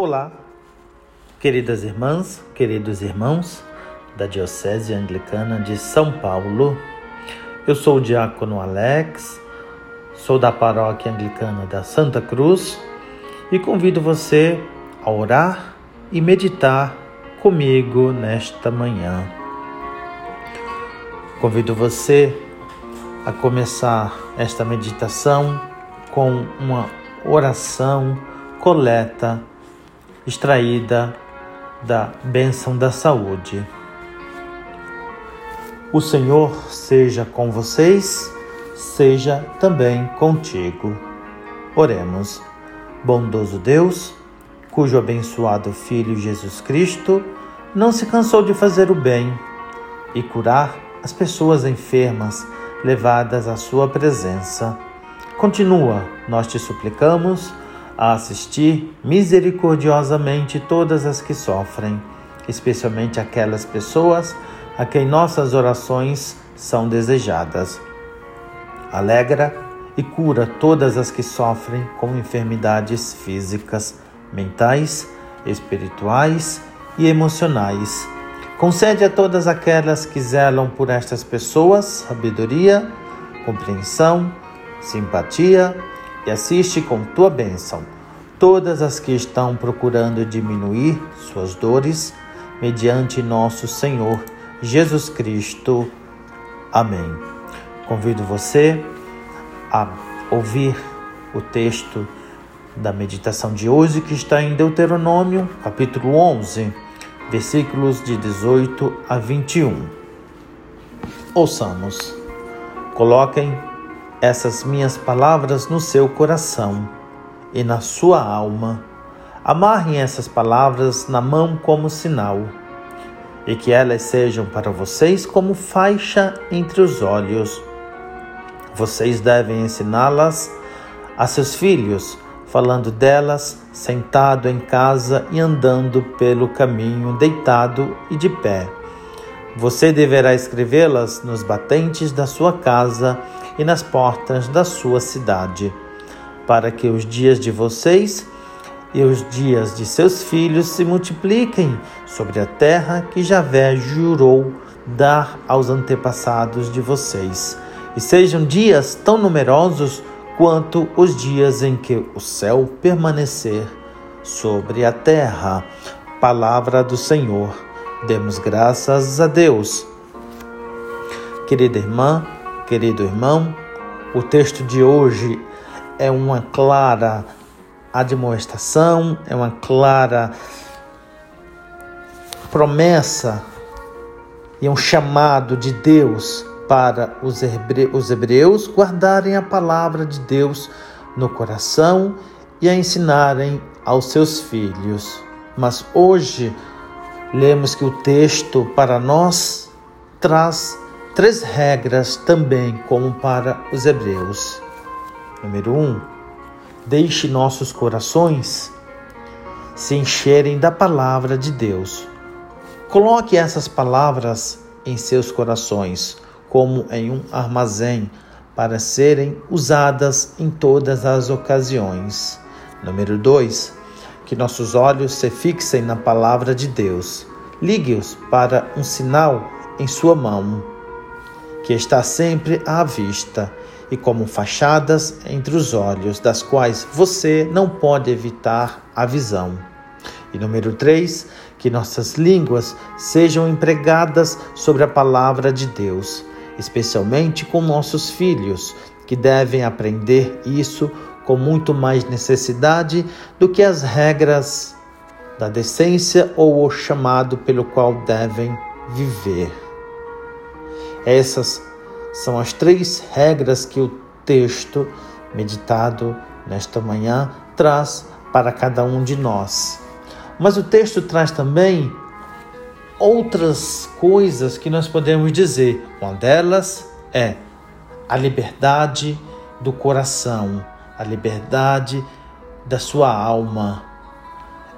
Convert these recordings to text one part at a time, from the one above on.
Olá, queridas irmãs, queridos irmãos da Diocese Anglicana de São Paulo. Eu sou o diácono Alex, sou da paróquia anglicana da Santa Cruz e convido você a orar e meditar comigo nesta manhã. Convido você a começar esta meditação com uma oração coleta extraída da bênção da saúde. O Senhor seja com vocês, seja também contigo. Oremos. Bondoso Deus, cujo abençoado Filho Jesus Cristo não se cansou de fazer o bem e curar as pessoas enfermas levadas à sua presença. Continua, nós te suplicamos a assistir misericordiosamente todas as que sofrem, especialmente aquelas pessoas a quem nossas orações são desejadas. Alegra e cura todas as que sofrem com enfermidades físicas, mentais, espirituais e emocionais. Concede a todas aquelas que zelam por estas pessoas sabedoria, compreensão, simpatia e assiste com tua bênção todas as que estão procurando diminuir suas dores, mediante nosso Senhor Jesus Cristo. Amém. Convido você a ouvir o texto da meditação de hoje que está em Deuteronômio, capítulo 11, versículos de 18 a 21. Ouçamos. Coloquem essas minhas palavras no seu coração e na sua alma. Amarrem essas palavras na mão como sinal, e que elas sejam para vocês como faixa entre os olhos. Vocês devem ensiná-las a seus filhos, falando delas sentado em casa e andando pelo caminho, deitado e de pé. Você deverá escrevê-las nos batentes da sua casa e nas portas da sua cidade, para que os dias de vocês e os dias de seus filhos se multipliquem sobre a terra que Javé jurou dar aos antepassados de vocês, e sejam dias tão numerosos quanto os dias em que o céu permanecer sobre a terra. Palavra do Senhor. Demos graças a Deus. Querida irmã, Querido irmão, o texto de hoje é uma clara admoestação, é uma clara promessa e um chamado de Deus para os hebreus guardarem a palavra de Deus no coração e a ensinarem aos seus filhos. Mas hoje lemos que o texto para nós traz três regras também, como para os hebreus. Número um, deixe nossos corações se encherem da palavra de Deus. Coloque essas palavras em seus corações, como em um armazém, para serem usadas em todas as ocasiões. Número 2. Que nossos olhos se fixem na palavra de Deus. Ligue-os para um sinal em sua mão que está sempre à vista e como fachadas entre os olhos, das quais você não pode evitar a visão. E número 3, que nossas línguas sejam empregadas sobre a palavra de Deus, especialmente com nossos filhos, que devem aprender isso com muito mais necessidade do que as regras da decência ou o chamado pelo qual devem viver. Essas são as três regras que o texto meditado nesta manhã traz para cada um de nós. Mas o texto traz também outras coisas que nós podemos dizer. Uma delas é a liberdade do coração, a liberdade da sua alma.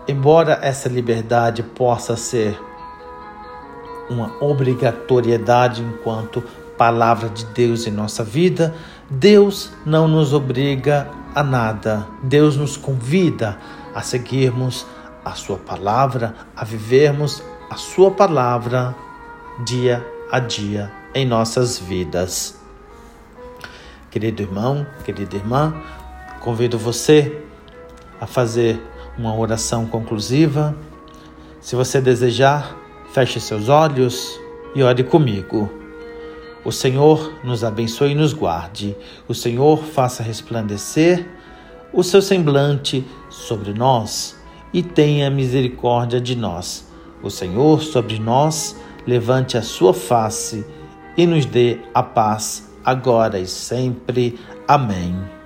Embora essa liberdade possa ser uma obrigatoriedade enquanto palavra de Deus em nossa vida, Deus não nos obriga a nada. Deus nos convida a seguirmos a Sua palavra, a vivermos a Sua palavra dia a dia em nossas vidas. Querido irmão, querida irmã, convido você a fazer uma oração conclusiva. Se você desejar, feche seus olhos e ore comigo. O Senhor nos abençoe e nos guarde. O Senhor faça resplandecer o seu semblante sobre nós e tenha misericórdia de nós. O Senhor sobre nós levante a sua face e nos dê a paz agora e sempre. Amém.